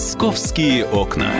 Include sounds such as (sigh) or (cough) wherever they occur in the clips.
Московские окна.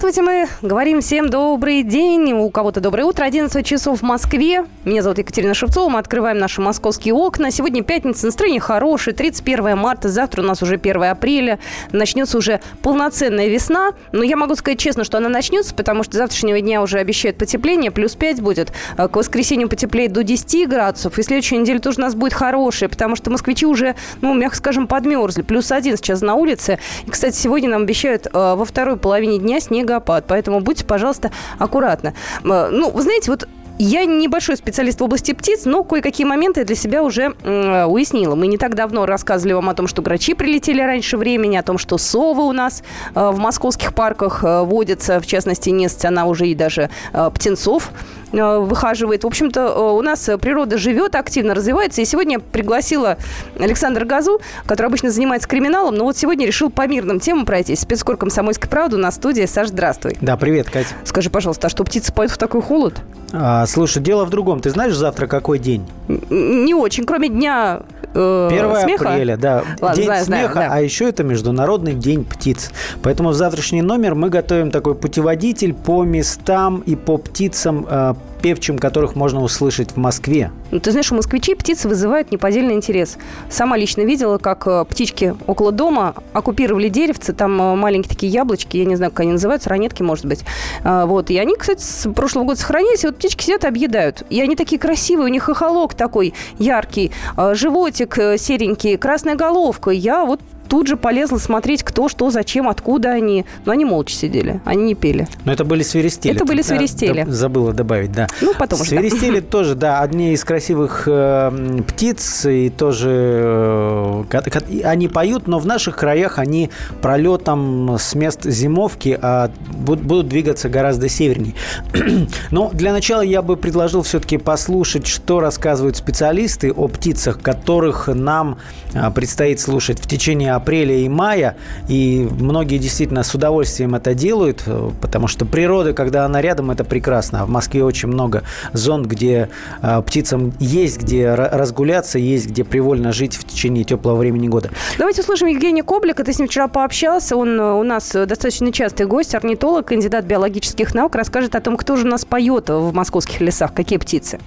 Здравствуйте, мы говорим всем добрый день. У кого-то доброе утро. 11 часов в Москве. Меня зовут Екатерина Шевцова. Мы открываем наши московские окна. Сегодня пятница, настроение хорошее. 31 марта, завтра у нас уже 1 апреля. Начнется уже полноценная весна. Но я могу сказать честно, что она начнется, потому что завтрашнего дня уже обещают потепление. Плюс 5 будет. К воскресенью потеплеет до 10 градусов. И следующая неделя тоже у нас будет хорошая, потому что москвичи уже, ну, мягко скажем, подмерзли. Плюс 1 сейчас на улице. И, кстати, сегодня нам обещают э, во второй половине дня снегопад. Поэтому будьте, пожалуйста, аккуратны. Ну, вы знаете, вот я небольшой специалист в области птиц, но кое-какие моменты для себя уже э, уяснила. Мы не так давно рассказывали вам о том, что грачи прилетели раньше времени, о том, что совы у нас э, в московских парках э, водятся, в частности, несколько она уже и даже э, птенцов выхаживает. В общем-то, э, у нас природа живет, активно развивается. И сегодня я пригласила Александра Газу, который обычно занимается криминалом, но вот сегодня решил по мирным темам пройтись. Спецкор «Комсомольской правды» на студии. Саш, здравствуй. Да, привет, Катя. Скажи, пожалуйста, а что птицы поют в такой холод? А, слушай, дело в другом. Ты знаешь завтра какой день? Не очень, кроме дня э, 1 смеха? апреля, да. Ладно, день знаю, смеха, знаю, да. а еще это Международный день птиц. Поэтому в завтрашний номер мы готовим такой путеводитель по местам и по птицам, э, певчим которых можно услышать в Москве. Ну, ты знаешь, у москвичей птицы вызывают неподдельный интерес. Сама лично видела, как э, птички около дома оккупировали деревцы, там э, маленькие такие яблочки, я не знаю, как они называются, ранетки, может быть. А, вот. И они, кстати, с прошлого года сохранились, и вот птички сидят и объедают. И они такие красивые, у них хохолок такой яркий, а, животик э, серенький, красная головка. Я вот тут же полезла смотреть, кто, что, зачем, откуда они. Но они молча сидели, они не пели. Но это были свиристели. Это были свиристели. Да, забыла добавить, да. Ну, потом уже. Свиристели да. (laughs) тоже, да, одни из красивых э, птиц, и тоже э, они поют, но в наших краях они пролетом с мест зимовки а будут, будут двигаться гораздо севернее. (clears throat) но для начала я бы предложил все-таки послушать, что рассказывают специалисты о птицах, которых нам э, предстоит слушать в течение апреля и мая, и многие действительно с удовольствием это делают, э, потому что природа, когда она рядом, это прекрасно. А в Москве очень много зон, где э, птицам есть где разгуляться, есть где привольно жить в течение теплого времени года. Давайте услышим Евгения Коблика. Ты с ним вчера пообщался. Он э, у нас достаточно частый гость, орнитолог, кандидат биологических наук. Расскажет о том, кто же у нас поет в московских лесах, какие птицы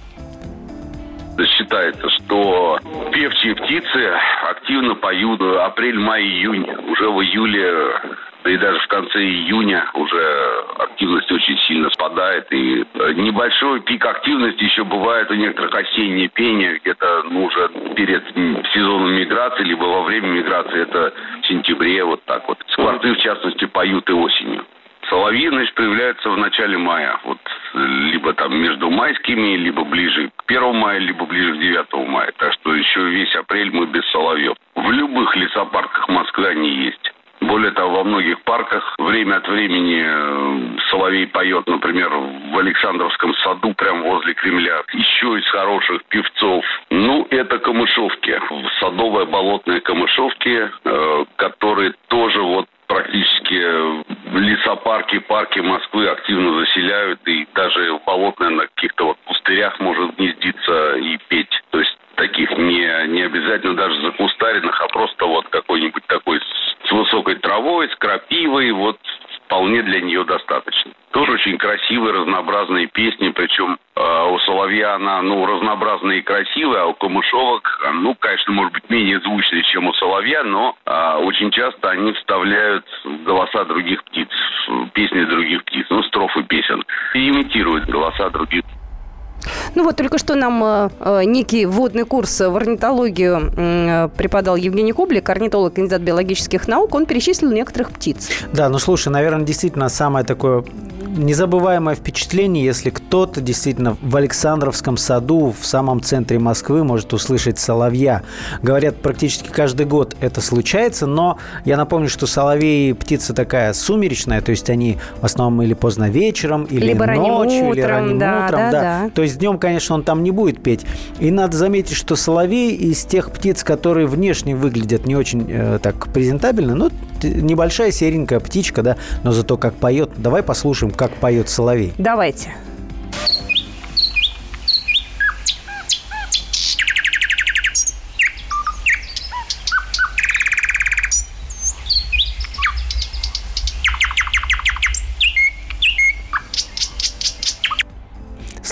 считается, что певчие птицы активно поют апрель, май, июнь. Уже в июле да и даже в конце июня уже активность очень сильно спадает. И небольшой пик активности еще бывает у некоторых осеннее пение, где-то ну, уже перед сезоном миграции, либо во время миграции, это в сентябре, вот так вот. Скворцы, в частности, поют и осенью. Соловьи, значит, появляются в начале мая. Вот там между майскими, либо ближе к 1 мая, либо ближе к 9 мая. Так что еще весь апрель мы без соловьев. В любых лесопарках Москвы они есть. Более того, во многих парках время от времени э, соловей поет, например, в Александровском саду, прямо возле Кремля. Еще из хороших певцов. Ну, это камышовки. Садовые болотные камышовки, э, которые тоже вот практически лесопарки, парки Москвы активно заселяют, и даже болотное на каких-то вот пустырях может гнездиться и петь. То есть таких не, не обязательно даже закустаренных, а просто вот какой-нибудь такой с высокой травой, с крапивой, вот вполне для нее достаточно. Тоже очень красивые, разнообразные песни, причем э, у Соловья она, ну, разнообразная и красивая, а у Камышовок, ну, конечно, может быть, менее звучные, чем у Соловья, но э, очень часто они вставляют голоса других птиц, песни других птиц, ну, строфы песен, и имитируют голоса других птиц. Ну вот только что нам э, э, некий вводный курс в орнитологию э, преподал Евгений Коблик, орнитолог, кандидат биологических наук. Он перечислил некоторых птиц. Да, ну слушай, наверное, действительно самое такое незабываемое впечатление, если кто-то действительно в Александровском саду в самом центре Москвы может услышать соловья. Говорят, практически каждый год это случается, но я напомню, что соловей птица такая сумеречная, то есть они в основном или поздно вечером, или Либо ночью, утром, или ранним да, утром. Да, да. Да. То есть днем, конечно, он там не будет петь. И надо заметить, что соловей из тех птиц, которые внешне выглядят не очень э, так презентабельно, ну, небольшая серенькая птичка, да, но зато как поет. Давай послушаем, как поет соловей. Давайте.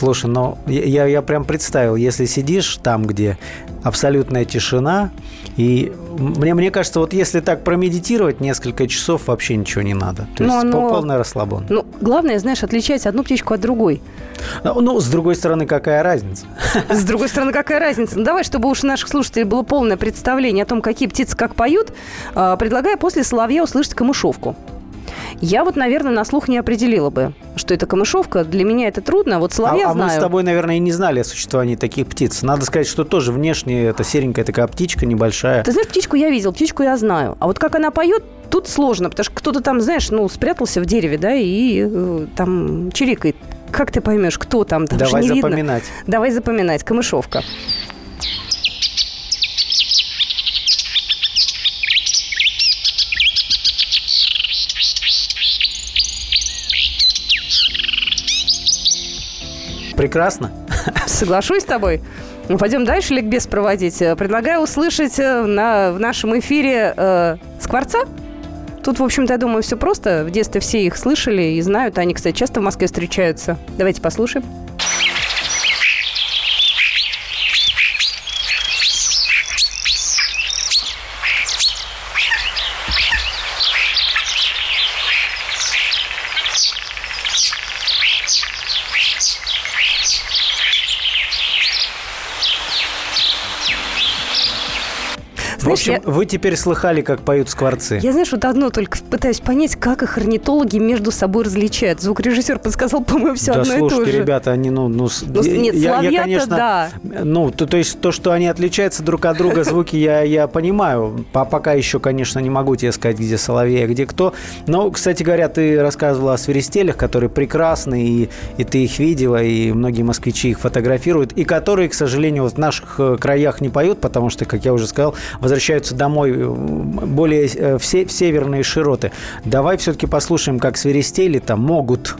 Слушай, ну я, я прям представил, если сидишь там, где абсолютная тишина, и мне, мне кажется, вот если так промедитировать несколько часов, вообще ничего не надо. То Но есть оно- полный расслабон. Ну, главное, знаешь, отличать одну птичку от другой. Ну, ну, с другой стороны, какая разница? (laughs) С другой стороны, какая разница? Ну, давай, чтобы уж у наших слушателей было полное представление о том, какие птицы как поют, э, предлагаю после соловья услышать камышовку. Я вот, наверное, на слух не определила бы, что это камышовка. Для меня это трудно. Вот А, соловья а мы знаю. с тобой, наверное, и не знали о существовании таких птиц. Надо сказать, что тоже внешне это серенькая такая птичка небольшая. Ты знаешь, птичку я видел, птичку я знаю. А вот как она поет, тут сложно, потому что кто-то там, знаешь, ну, спрятался в дереве, да, и э, там чирикает. Как ты поймешь, кто там? Там же Давай не видно. запоминать. Давай запоминать. Камышовка. Прекрасно. Соглашусь с тобой. Ну, пойдем дальше ликбез проводить. Э, Предлагаю услышать э, на, в нашем эфире э, Скворца. Тут, в общем-то, я думаю, все просто. В детстве все их слышали и знают. Они, кстати, часто в Москве встречаются. Давайте послушаем. Общем, я- вы теперь слыхали, как поют скворцы. Я, знаешь, вот одно только пытаюсь понять, как их орнитологи между собой различают. Звукорежиссер подсказал, (laughs) по-моему, все да одно и то слушайте, же. ребята, они, ну... ну Ну, нет, я, я, конечно, да. Ну, то, то есть то, что они отличаются друг от друга, (laughs) звуки я, я понимаю. По- Пока еще, конечно, не могу тебе сказать, где соловей, а где кто. Но, кстати говоря, ты рассказывала о свиристелях, которые прекрасны, и, и ты их видела, и многие москвичи их фотографируют, и которые, к сожалению, вот в наших э, краях не поют, потому что, как я уже сказал, возвращаются домой э, более э, в, се- в северные широты. Давай все-таки послушаем, как свиристели там могут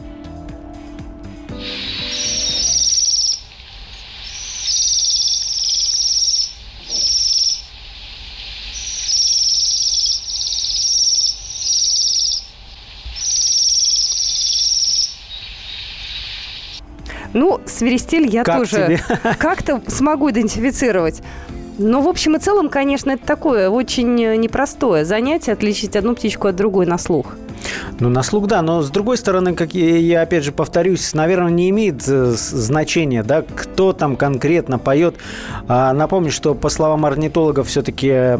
Ну, свиристель я Как тоже тебе? (laughs) как-то смогу идентифицировать. Но, в общем и целом, конечно, это такое очень э, непростое занятие отличить одну птичку от другой на слух. Ну, на слух, да, но с другой стороны, как я, я опять же повторюсь, наверное, не имеет э, значения, да, кто там конкретно поет. А, напомню, что по словам орнитологов, все-таки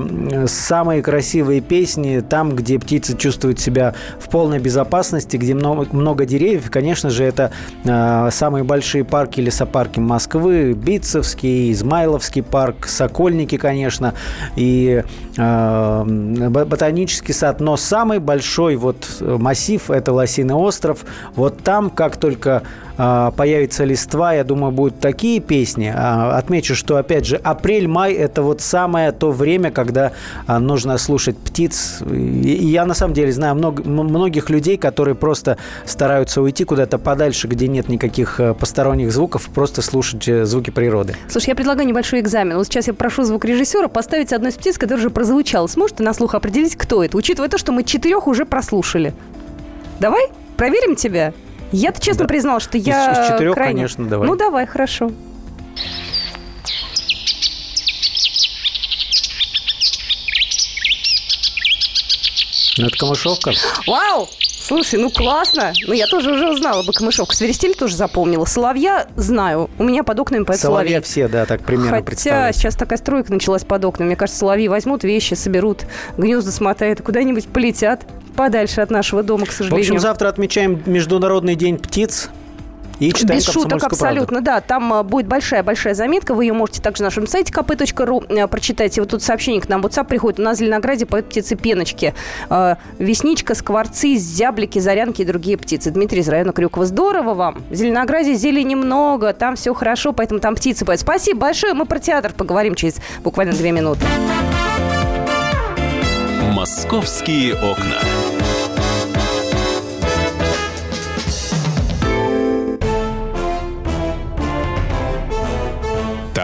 самые красивые песни там, где птицы чувствуют себя в полной безопасности, где много, много деревьев. Конечно же, это а, самые большие парки, лесопарки Москвы, Битцевский, Измайловский парк, Сокольники, конечно, и бо- ботанический сад. Но самый большой вот массив – это Лосиный остров. Вот там, как только появится листва, я думаю, будут такие песни. А, Отмечу, что, опять же, апрель-май – это вот самое то время, когда а, нужно слушать птиц. И я, на самом деле, знаю много- многих людей, которые просто стараются уйти куда-то подальше, где нет никаких э, посторонних звуков, просто слушать э, звуки природы. Слушай, я предлагаю небольшой экзамен. Вот сейчас я прошу звукорежиссера поставить одну из птиц, которая уже прозвучала. Сможете на слух определить, кто это, учитывая то, что мы четырех уже прослушали? Давай, проверим тебя. Я-то честно Да. признала, что Из- я из четырех, крайне- конечно, давай. Ну, давай, хорошо. Ну, это камышовка. Вау! Слушай, ну классно. Ну, я тоже уже узнала бы камышовку. Свиристель тоже запомнила. Соловья знаю. У меня под окнами Соловья соловей. все, да, так примерно Хотя сейчас такая стройка началась под окнами. Мне кажется, соловьи возьмут вещи, соберут, гнезда смотают куда-нибудь полетят подальше от нашего дома, к В сожалению. общем, завтра отмечаем Международный день птиц. И читаем Без шуток, «Комсомольскую правду». абсолютно, да. Там а, будет большая-большая заметка. Вы ее можете также на нашем сайте kp.ru а, прочитать. И вот тут сообщение к нам в WhatsApp приходит. У нас в Зеленограде поют птицы пеночки. А, Весничка, скворцы, зяблики, зарянки и другие птицы. Дмитрий из района Крюкова. Здорово вам. В Зеленограде зелени много, там все хорошо, поэтому там птицы поют. Спасибо большое. Мы про театр поговорим через буквально две минуты. «Московские окна».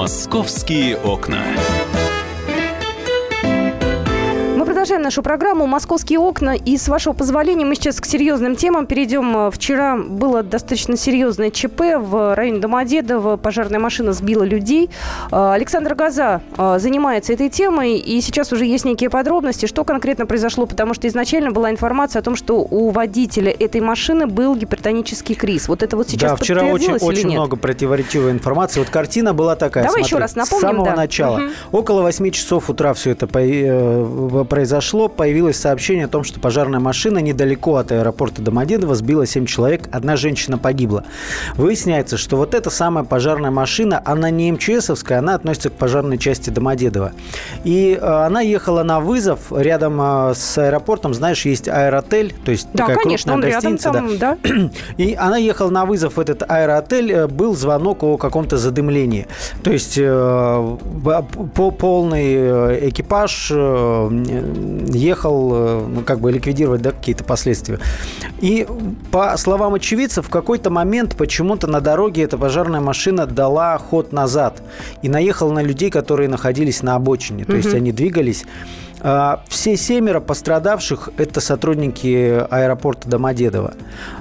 «Московские окна». Продолжаем нашу программу «Московские окна». И с вашего позволения мы сейчас к серьезным темам перейдем. Вчера было достаточно серьезное ЧП в районе Домодедово. Пожарная машина сбила людей. А, Александр Газа а, занимается этой темой. И сейчас уже есть некие подробности, что конкретно произошло. Потому что изначально была информация о том, что у водителя этой машины был гипертонический криз. Вот это вот сейчас Да, вчера очень, очень много противоречивой информации. Вот картина была такая. Давай смотри, еще раз напомним. С самого да. начала. Угу. Около 8 часов утра все это э, произошло произошло, появилось сообщение о том, что пожарная машина недалеко от аэропорта Домодедово сбила 7 человек, одна женщина погибла. Выясняется, что вот эта самая пожарная машина, она не МЧСовская, она относится к пожарной части Домодедова. И э, она ехала на вызов рядом э, с аэропортом, знаешь, есть аэротель, то есть да, такая конечно, крупная гостиница. Рядом там, да. И она ехала на вызов в этот аэроотель, э, был звонок о каком-то задымлении. То есть по полный экипаж э, ну, как бы ликвидировать да, какие-то последствия. И по словам очевидцев, в какой-то момент почему-то на дороге эта пожарная машина дала ход назад и наехала на людей, которые находились на обочине. То есть они двигались все семеро пострадавших – это сотрудники аэропорта Домодедово.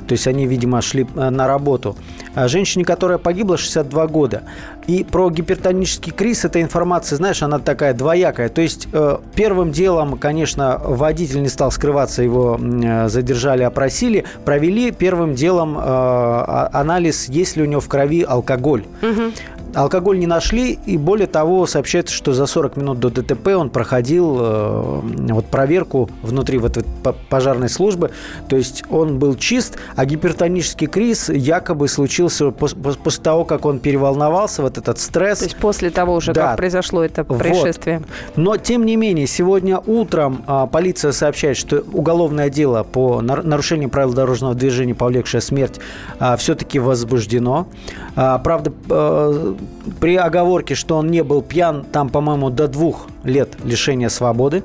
То есть они, видимо, шли э, на работу. А женщине, которая погибла, 62 года. И про гипертонический криз эта информация, знаешь, она такая двоякая. То есть э, первым делом, конечно, водитель не стал скрываться, его э, задержали, опросили. Провели первым делом а, анализ, есть ли у него в крови алкоголь. Угу. Алкоголь не нашли, и более того, сообщается, что за 40 минут до ДТП он проходил э, вот, проверку внутри вот этой пожарной службы. То есть он был чист, а гипертонический криз якобы случился после того, как он переволновался, вот этот стресс. То есть после того уже, да. как произошло это происшествие. Вот. Но, тем не менее, сегодня утром а, полиция сообщает, что уголовное дело по нарушению правил дорожного движения, повлекшее смерть, а, все-таки возбуждено. А, правда, а, при оговорке, что он не был пьян, там, по-моему, до двух лет лишения свободы.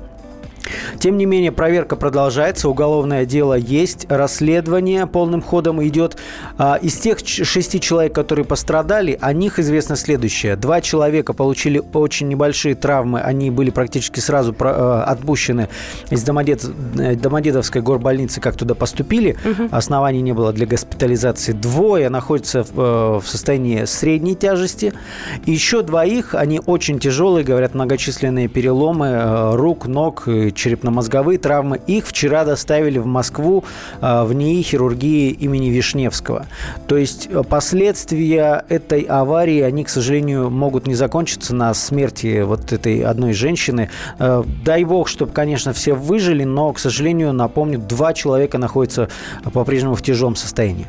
Тем не менее, проверка продолжается, уголовное дело есть, расследование полным ходом идет. А, из тех шести человек, которые пострадали, о них известно следующее. Два человека получили очень небольшие травмы, они были практически сразу э, отпущены из Домодед... Э, Домодедовской горбольницы, как туда поступили. Угу. Оснований не было для госпитализации. Двое находятся в, э, в состоянии средней тяжести. Еще двоих, они очень тяжелые, говорят, многочисленные переломы рук, ног, черепно-мозговые травмы. Их вчера доставили в Москву а, в НИИ хирургии имени Вишневского. То есть э, последствия этой аварии, они, к сожалению, могут не закончиться на смерти вот этой одной женщины. Э, дай бог, чтобы, конечно, все выжили, но, к сожалению, напомню, два человека находятся по-прежнему в тяжелом состоянии.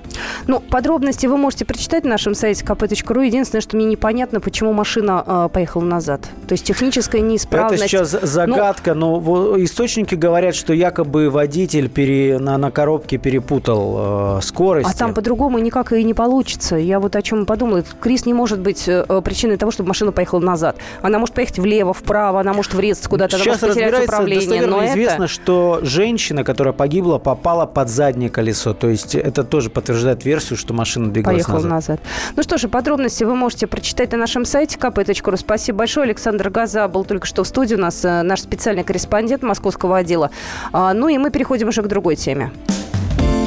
Ну, подробности вы можете прочитать на нашем сайте kp.ru. Единственное, что мне непонятно, почему машина э, поехала назад. То есть техническая неисправность. Это сейчас ну, загадка, но, но источники говорят, что якобы водитель пере, на, на коробке перепутал э, скорость. А там по-другому никак и не получится. Я вот о чем подумала. Крис не может быть э, причиной того, чтобы машина поехала назад. Она может поехать влево, вправо, она может врезаться куда-то, Сейчас она может потерять управление. Но известно, это... что женщина, которая погибла, попала под заднее колесо. То есть это тоже подтверждает версию, что машина двигалась Поехала назад. назад. Ну что же, подробности вы можете прочитать на нашем сайте kp.ru. Спасибо большое. Александр Газа был только что в студии. У нас э, наш специальный корреспондент московского отдела. А, ну и мы переходим уже к другой теме.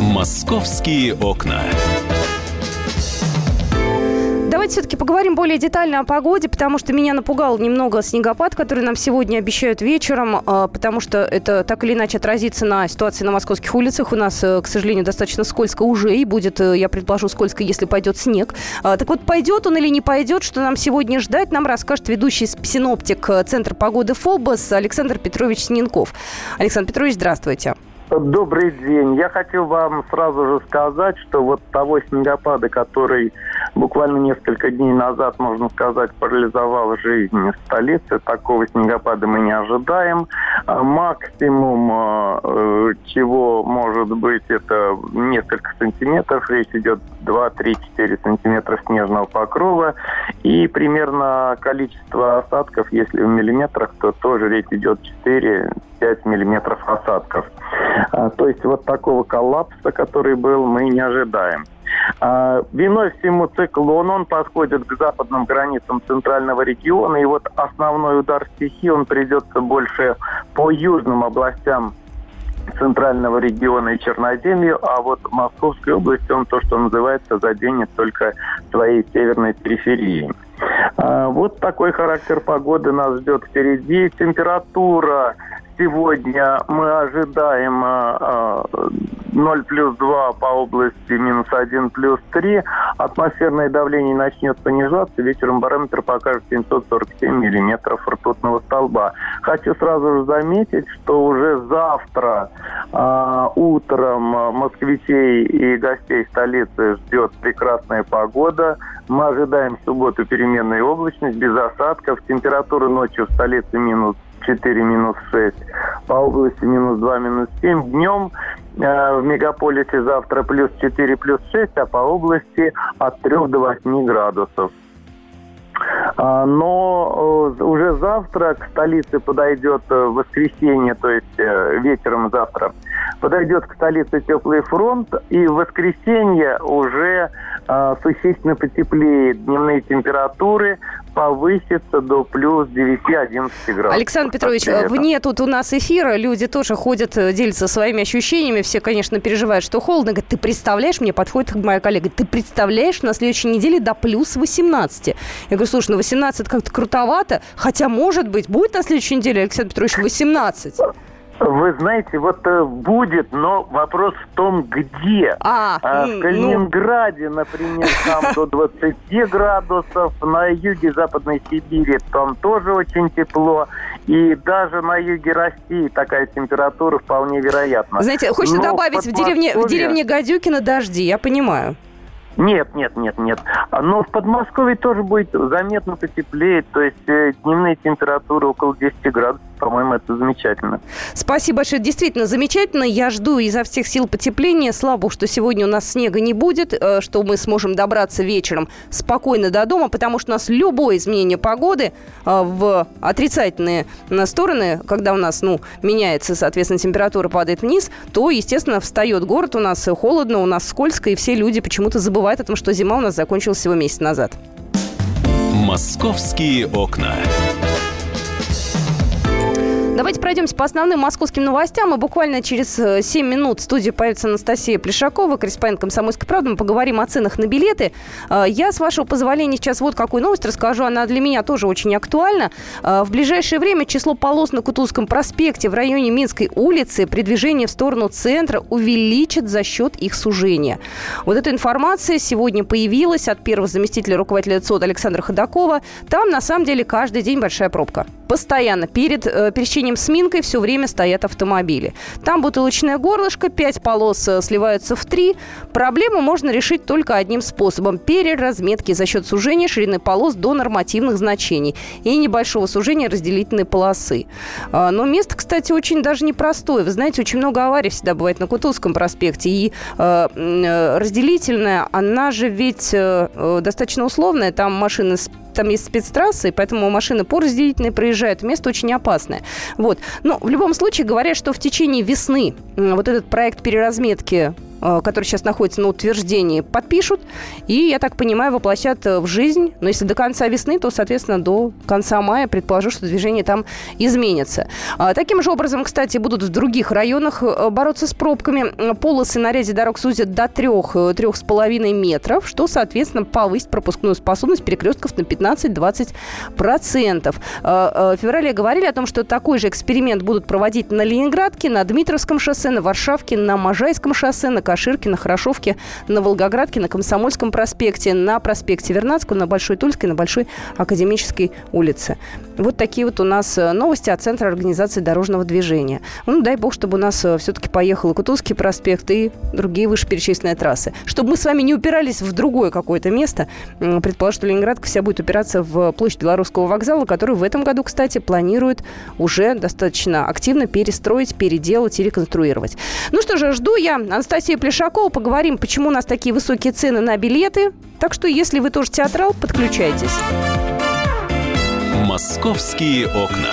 Московские окна. Давайте все-таки поговорим более детально о погоде, потому что меня напугал немного снегопад, который нам сегодня обещают вечером, а, потому что это так или иначе отразится на ситуации на московских улицах. У нас, э, к сожалению, достаточно скользко уже, и будет, э, я предположу, скользко, если пойдет снег. А, так вот, пойдет он или не пойдет, что нам сегодня ждать, нам расскажет ведущий синоптик э, Центра погоды ФОБОС Александр Петрович Сненков. Александр Петрович, здравствуйте. Добрый день. Я хотел вам сразу же сказать, что вот того снегопада, который буквально несколько дней назад, можно сказать, парализовал жизнь столицы, такого снегопада мы не ожидаем. А максимум, а, э, чего может быть, это несколько сантиметров. Речь идет 2, 3, 4 сантиметра снежного покрова. И примерно количество осадков, если в миллиметрах, то тоже речь идет 4 5 миллиметров осадков. А, то есть вот такого коллапса, который был, мы не ожидаем. А, виной всему циклон, он подходит к западным границам центрального региона, и вот основной удар стихии, он придется больше по южным областям центрального региона и Черноземью, а вот в Московской области он то, что называется, заденет только своей северной периферии. А, вот такой характер погоды нас ждет впереди. Температура сегодня мы ожидаем 0 а, а, плюс 2 по области, минус 1 плюс 3. Атмосферное давление начнет понижаться. Вечером барометр покажет 747 миллиметров ртутного столба. Хочу сразу же заметить, что уже завтра э, утром москвичей и гостей столицы ждет прекрасная погода. Мы ожидаем в субботу переменную облачность, без осадков. Температура ночью в столице минус 4, минус 6. По области минус 2, минус 7. Днем э, в мегаполисе завтра плюс 4, плюс 6, а по области от 3 до 8 градусов. А, но э, уже завтра к столице подойдет э, воскресенье, то есть э, вечером завтра подойдет к столице теплый фронт, и в воскресенье уже существенно потеплеет. Дневные температуры повысится до плюс 9-11 градусов. Александр Петрович, вне тут у нас эфира, люди тоже ходят, делятся своими ощущениями, все, конечно, переживают, что холодно. Говорят, ты представляешь, мне подходит моя коллега, ты представляешь, на следующей неделе до плюс 18. Я говорю, слушай, ну 18 как-то крутовато, хотя, может быть, будет на следующей неделе, Александр Петрович, 18. Вы знаете, вот э, будет, но вопрос в том, где. А, а в ну. Калининграде, ну... например, там до 20 градусов, на юге Западной Сибири там тоже очень тепло, и даже на юге России такая температура вполне вероятна. Знаете, хочется но добавить, в, деревне, в деревне Гадюкина дожди, я понимаю. Нет, нет, нет, нет. Но в Подмосковье тоже будет заметно потеплее, то есть э, дневные температуры около 10 градусов по-моему, это замечательно. Спасибо большое. Действительно замечательно. Я жду изо всех сил потепления. Слава богу, что сегодня у нас снега не будет, э, что мы сможем добраться вечером спокойно до дома, потому что у нас любое изменение погоды э, в отрицательные э, стороны, когда у нас, ну, меняется, соответственно, температура падает вниз, то, естественно, встает город, у нас холодно, у нас скользко, и все люди почему-то забывают о том, что зима у нас закончилась всего месяц назад. Московские окна. Давайте пройдемся по основным московским новостям. И буквально через 7 э, минут в студии появится Анастасия Плешакова, корреспондент «Комсомольской правды». Мы поговорим о ценах на билеты. Э, я, с вашего позволения, сейчас вот какую новость расскажу. Она для меня тоже очень актуальна. Э, в ближайшее время число полос на Кутузском проспекте в районе Минской улицы при движении в сторону центра увеличит за счет их сужения. Вот эта информация сегодня появилась от первого заместителя руководителя ЦОД Александра Ходакова. Там, на самом деле, каждый день большая пробка. Постоянно. Перед э, пересечением с Минкой все время стоят автомобили. Там бутылочное горлышко, пять полос э, сливаются в три. Проблему можно решить только одним способом – переразметки за счет сужения ширины полос до нормативных значений и небольшого сужения разделительной полосы. А, но место, кстати, очень даже непростое. Вы знаете, очень много аварий всегда бывает на Кутузском проспекте. И э, э разделительная, она же ведь достаточно условная. Там машины с там есть спецтрассы, поэтому машины по разделительной проезжают. Место очень опасное. Вот. Но в любом случае говорят, что в течение весны вот этот проект переразметки Э, который сейчас находится на утверждении, подпишут и, я так понимаю, воплощат э, в жизнь. Но если до конца весны, то, соответственно, до конца мая предположу, что движение там изменится. А, таким же образом, кстати, будут в других районах э, бороться с пробками. Полосы на ряде дорог сузят до 3-3,5 метров, что, соответственно, повысит пропускную способность перекрестков на 15-20%. А, в феврале говорили о том, что такой же эксперимент будут проводить на Ленинградке, на Дмитровском шоссе, на Варшавке, на Можайском шоссе, на Каширке, на Хорошовке, на Волгоградке, на Комсомольском проспекте, на проспекте Вернадского, на Большой Тульской, на Большой Академической улице. Вот такие вот у нас э, новости от Центра организации дорожного движения. Ну, дай бог, чтобы у нас э, все-таки поехал и Кутузский проспект, и другие вышеперечисленные трассы. Чтобы мы с вами не упирались в другое какое-то место. Предположим, что Ленинградка вся будет упираться в площадь Белорусского вокзала, который в этом году, кстати, планирует уже достаточно активно перестроить, переделать и реконструировать. Ну что же, жду я Анастасия Плешакова. Поговорим, почему у нас такие высокие цены на билеты. Так что, если вы тоже театрал, подключайтесь. «Московские окна».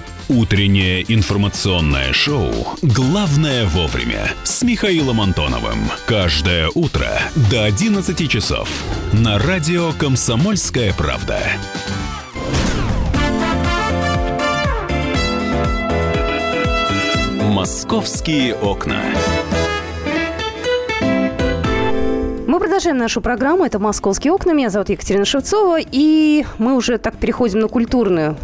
Утреннее информационное шоу «Главное вовремя» с Михаилом Антоновым. Каждое утро до 11 часов на радио «Комсомольская правда». «Московские окна». Мы продолжаем нашу программу. Это «Московские окна». Меня зовут Екатерина Шевцова. И мы уже так переходим на культурную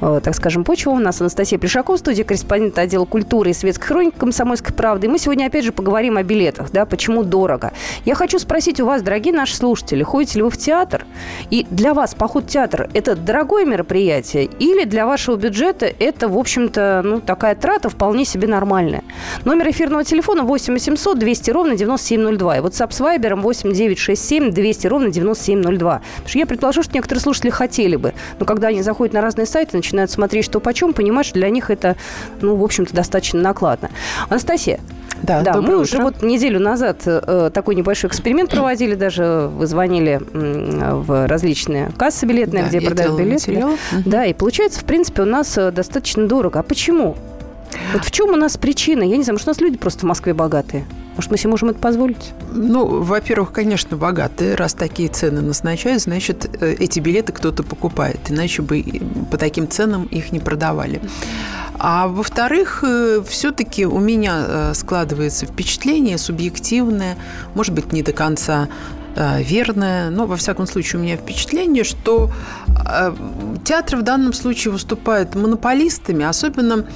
Э, так скажем, почва. У нас Анастасия Плешакова, студия корреспондент отдела культуры и светской хроники «Комсомольской правды». И мы сегодня опять же поговорим о билетах, да, почему дорого. Я хочу спросить у вас, дорогие наши слушатели, ходите ли вы в театр? И для вас поход в театр – это дорогое мероприятие или для вашего бюджета это, в общем-то, ну, такая трата вполне себе нормальная? Номер эфирного телефона 8 800 200 ровно 9702. И WhatsApp с Viber 8 967 200 ровно 9702. Потому что я предположу, что некоторые слушатели хотели бы, но когда они заходят на разные сайты, начинают смотреть, что почем, понимают, что для них это, ну, в общем-то, достаточно накладно. Анастасия, да, да мы утро. уже вот неделю назад э, такой небольшой эксперимент проводили, даже вы звонили э, в различные кассы билетные, да, где продают билеты. Да, и получается, в принципе, у нас э, достаточно дорого. А почему? Вот в чем у нас причина? Я не знаю, может, у нас люди просто в Москве богатые? Может, мы себе можем это позволить? Ну, во-первых, конечно, богатые. Раз такие цены назначают, значит, э, эти билеты кто-то покупает. Иначе бы по таким ценам их не продавали. А во-вторых, э, все-таки у меня э, складывается впечатление субъективное, может быть, не до конца верное, но, во всяком случае, у меня впечатление, что театры в данном случае выступают монополистами, особенно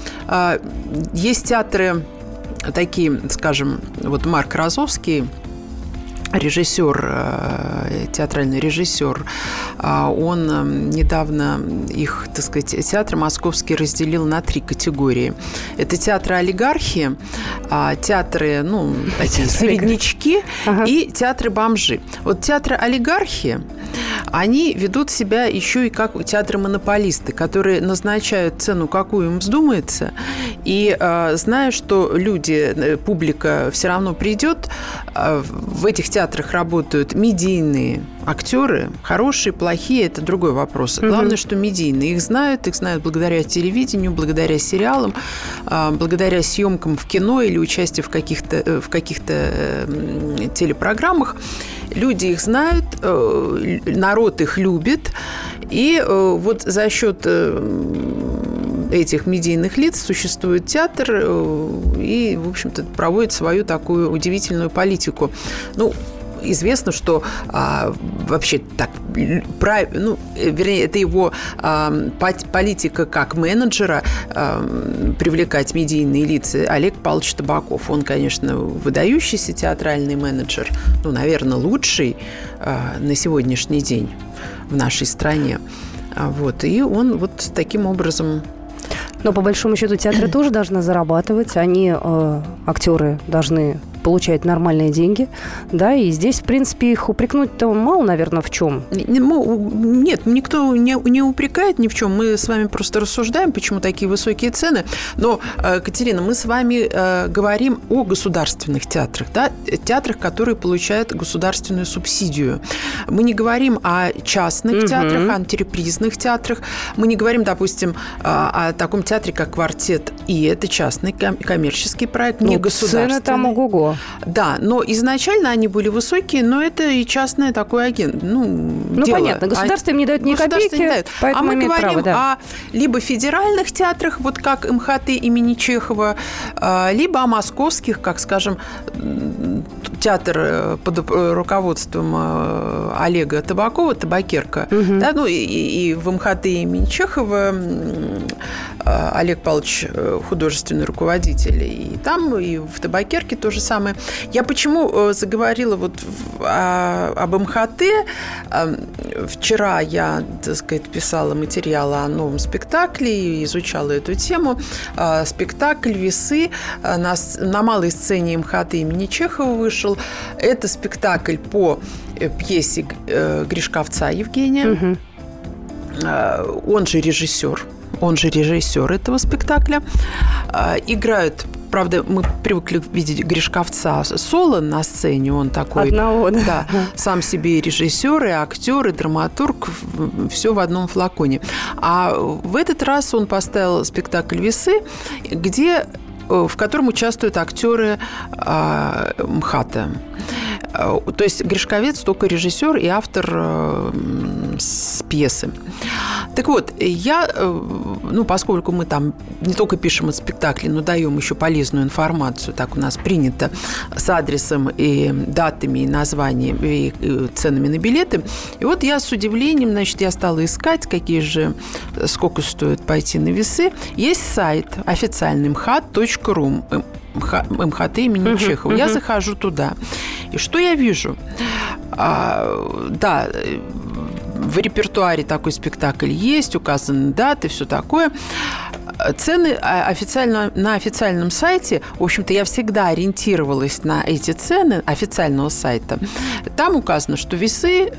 есть театры такие, скажем, вот Марк Розовский, режиссер, э, театральный режиссер, а, он эм, недавно их, так сказать, театр московский разделил на три категории. Это театры олигархии, а, театры, ну, такие среднячки и театры бомжи. Вот театры олигархии, они ведут себя еще и как театры-монополисты, которые назначают цену, какую им вздумается, и э, зная, что люди, э, публика все равно придет, в этих театрах работают медийные актеры, хорошие, плохие, это другой вопрос. Угу. Главное, что медийные. Их знают, их знают благодаря телевидению, благодаря сериалам, а, благодаря съемкам в кино или участию в каких-то э, в каких-то эм, телепрограммах. Люди их знают, э, народ их любит, и э, вот за счет этих медийных лиц существует театр и, в общем-то, проводит свою такую удивительную политику. Ну, известно, что а, вообще так, прав, ну, вернее, это его а, политика как менеджера а, привлекать медийные лица. Олег Павлович Табаков, он, конечно, выдающийся театральный менеджер, ну, наверное, лучший а, на сегодняшний день в нашей стране. А, вот, и он вот таким образом но по большому счету театры тоже должны зарабатывать, они, э, актеры, должны получают нормальные деньги, да, и здесь, в принципе, их упрекнуть-то мало, наверное, в чем. Нет, никто не, не упрекает ни в чем, мы с вами просто рассуждаем, почему такие высокие цены, но, э, Катерина, мы с вами э, говорим о государственных театрах, да, театрах, которые получают государственную субсидию. Мы не говорим о частных угу. театрах, о антирепризных театрах, мы не говорим, допустим, э, о таком театре, как «Квартет», и это частный коммерческий проект, ну, не государственный. Цены там ого-го Да, но изначально они были высокие, но это и частное такое агент. Ну, Ну, дело. понятно, государство им не дает ни копейки, не дает. а мы говорим право, да. о либо федеральных театрах, вот как МХТ имени Чехова, а, либо о московских, как, скажем, театр э, под э, руководством э, Олега Табакова, Табакерка, да, ну и, и в МХТ имени Чехова Олег Павлович художественный руководитель, и там, и в Табакерке то же самое. Я почему э, заговорила вот о- об МХТ? Э, Вчера я, так сказать, писала материал о новом спектакле и изучала эту тему. Э, Спектакль «Весы» э, на, на малой сцене МХТ имени Чехова вышел. Это спектакль по пьесе Гришковца Евгения. Э, Он же режиссер. Он же режиссер этого спектакля. Играют Правда, мы привыкли видеть Гришковца соло на сцене. Он такой... Одного, да. Да, сам себе и режиссер, и актер, и драматург, все в одном флаконе. А в этот раз он поставил спектакль «Весы», где в котором участвуют актеры а, МХАТа. Э, То есть Гришковец только режиссер и автор э, с пьесы. Так вот, я, э, ну, поскольку мы там не только пишем о спектакле, но даем еще полезную информацию, так у нас принято, с адресом и датами, и названием, и э, ценами на билеты. И вот я с удивлением, значит, я стала искать, какие же, сколько стоит пойти на весы. Есть сайт официальный mhat.ru, МХ- МХТ имени Чехова. Я захожу туда. И что я вижу? А, да, э, в репертуаре такой спектакль есть, указаны даты, все такое. Цены а, официально, на официальном сайте, в общем-то, я всегда ориентировалась на эти цены официального сайта. Там указано, что весы, э,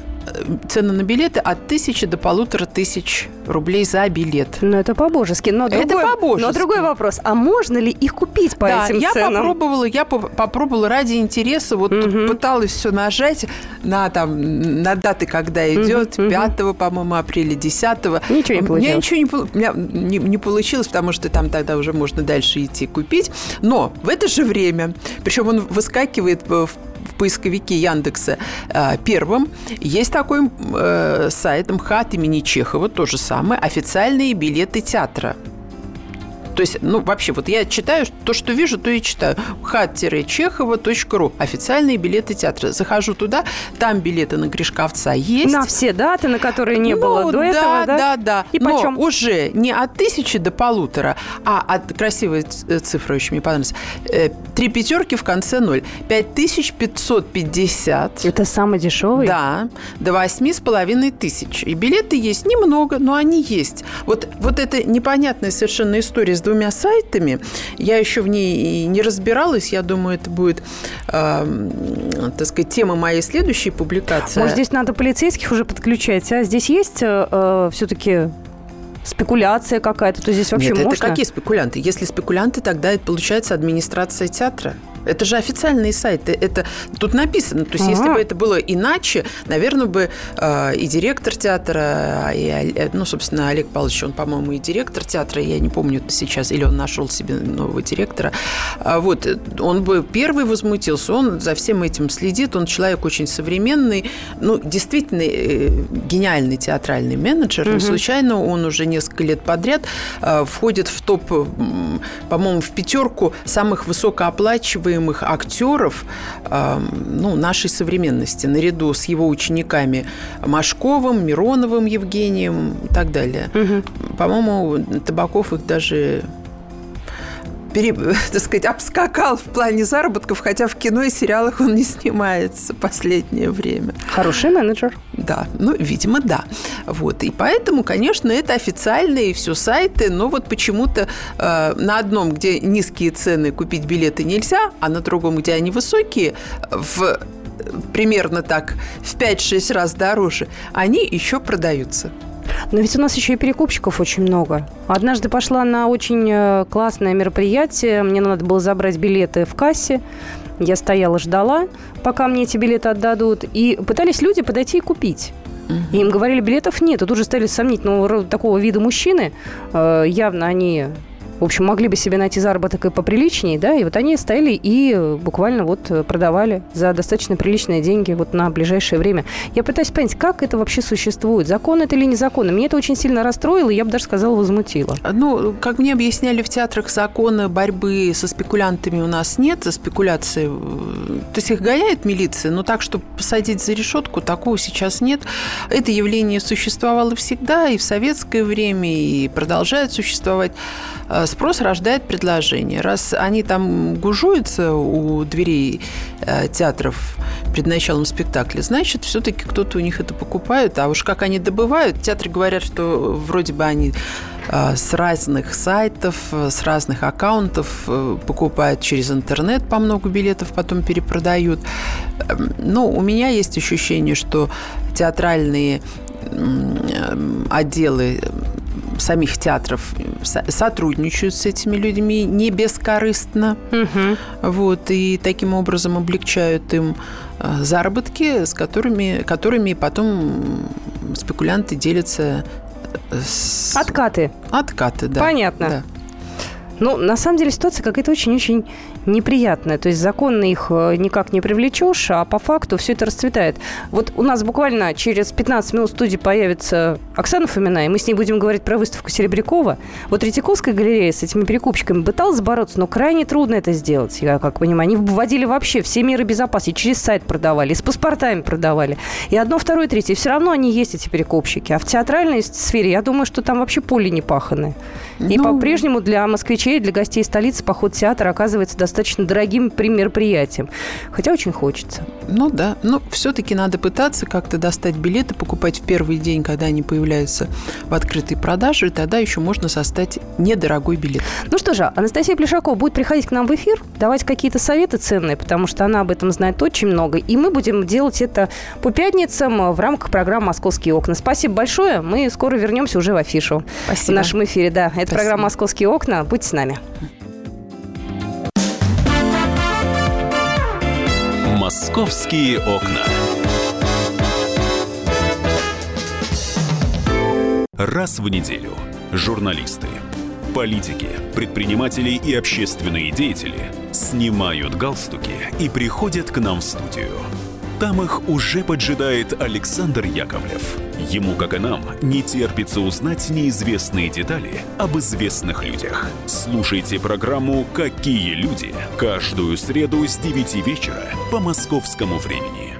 цены на билеты от тысячи до полутора тысяч рублей за билет. Ну, это по-божески. Но Это другой, по-божески. Но другой вопрос. А можно ли их купить по да, этим я ценам? попробовала, я по- попробовала ради интереса, вот Мгм. пыталась все нажать на там на даты, когда идет, мгм. 5 по-моему, апреля, 10 Ничего не У меня получилось. ничего не, меня не, не получилось, потому что там тогда уже можно дальше идти купить. Но в это же время, причем он выскакивает в поисковике Яндекса э, первым. Есть такой э, сайт МХАТ имени Чехова, то же самое, официальные билеты театра. То есть, ну, вообще, вот я читаю то, что вижу, то и читаю. хат-чехова.ру. Официальные билеты театра. Захожу туда, там билеты на Гришковца есть. На все даты, на которые не Ну, было до да, этого, да? Да, да. И Но почем? уже не от тысячи до полутора, а от красивая ц- цифра очень мне понравилась. Э, Три пятерки в конце ноль. Пять тысяч пятьсот пятьдесят. Это самый дешевый? Да, до восьми с половиной тысяч. И билеты есть немного, но они есть. Вот, вот эта непонятная совершенно история с двумя сайтами, я еще в ней и не разбиралась. Я думаю, это будет, эм, так сказать, тема моей следующей публикации. Может, здесь надо полицейских уже подключать, а здесь есть все-таки спекуляция какая-то, то здесь вообще Нет, можно? это какие спекулянты? Если спекулянты, тогда это получается администрация театра. Это же официальные сайты. Это тут написано. То есть, Ага. если бы это было иначе, наверное, бы э, и директор театра, и, Оле- ну, собственно, Олег Павлович, он, по-моему, и директор театра, я не помню сейчас, или он нашел себе нового директора. А Вот, он бы первый возмутился, он за всем этим следит, он человек очень современный, ну, действительно э, гениальный театральный менеджер. Не случайно он уже несколько лет подряд э, входит в топ, по-моему, в пятерку самых высокооплачиваемых актеров э, ну, нашей современности, наряду с его учениками Машковым, Мироновым Евгением и так далее. По-моему, Табаков их даже пере- (laughs) так сказать, обскакал в плане заработков, хотя в кино и сериалах он не снимается последнее время. Хороший менеджер. Да, ну, видимо, да. Вот. И поэтому, конечно, это официальные все сайты, но вот почему-то э, на одном, где низкие цены купить билеты нельзя, а на другом, где они высокие, в примерно так в 5-6 раз дороже, они еще продаются. Но ведь у нас еще и перекупщиков очень много. Однажды пошла на очень э, классное мероприятие. Мне надо было забрать билеты в кассе. Я стояла, ждала, пока мне эти билеты отдадут. И пытались люди подойти и купить. И им говорили, билетов нет. И тут же стали сомнительного такого вида мужчины. Э, явно они в общем, могли бы себе найти заработок и поприличнее, да, и вот они стояли и буквально вот продавали за достаточно приличные деньги вот на ближайшее время. Я пытаюсь понять, как это вообще существует, закон это или не закон. Меня это очень сильно расстроило, я бы даже сказала, возмутило. Ну, как мне объясняли в театрах, закона борьбы со спекулянтами у нас нет, за спекуляции, э, то есть их гоняет милиция, но так, чтобы посадить за решетку, такого сейчас нет. Это явление существовало всегда и в советское время, и продолжает существовать. Э, спрос рождает предложение. Раз они там гужуются у дверей э, театров перед началом спектакля, значит, все-таки кто-то у них это покупает. А уж как они добывают, театры говорят, что вроде бы они э, с разных сайтов, с разных аккаунтов покупают через интернет по много билетов, потом перепродают. Эм, ну, у меня есть ощущение, что театральные отделы самих театров сотрудничают с этими людьми не бескорыстно. Угу. Вот, и таким образом облегчают им э, заработки, с которыми, которыми потом спекулянты делятся э, с... Откаты. Откаты, да. Понятно. Да. Ну, на самом деле ситуация какая-то очень-очень неприятная. То есть законно их э, никак не привлечешь, а по факту все это расцветает. Вот у нас буквально через 15 минут в студии появится Оксана Фомина, и мы с ней будем говорить про выставку Серебрякова. Вот Третьяковская галерея с этими перекупщиками пыталась бороться, но крайне трудно это сделать, я как понимаю. Они вводили вообще все меры безопасности, через сайт продавали, с паспортами продавали. И одно, второе, третье. И все равно они есть, эти перекупщики. А в театральной сфере, я думаю, что там вообще поле не паханы. И ну... по-прежнему для москвичей, для гостей столицы поход в театр оказывается достаточно дорогим мероприятием. Хотя очень хочется. Ну да, но все-таки надо пытаться как-то достать билеты, покупать в первый день, когда они появляются в открытой продаже, и тогда еще можно состать недорогой билет. Ну что же, Анастасия Плешакова будет приходить к нам в эфир, давать какие-то советы ценные, потому что она об этом знает очень много, и мы будем делать это по пятницам в рамках программы «Московские окна». Спасибо большое, мы скоро вернемся уже в афишу. Спасибо. В нашем эфире, да. Это Спасибо. программа «Московские окна». Будьте с нами. «Московские окна». Раз в неделю журналисты, политики, предприниматели и общественные деятели снимают галстуки и приходят к нам в студию. Там их уже поджидает Александр Яковлев – Ему, как и нам, не терпится узнать неизвестные детали об известных людях. Слушайте программу «Какие люди» каждую среду с 9 вечера по московскому времени.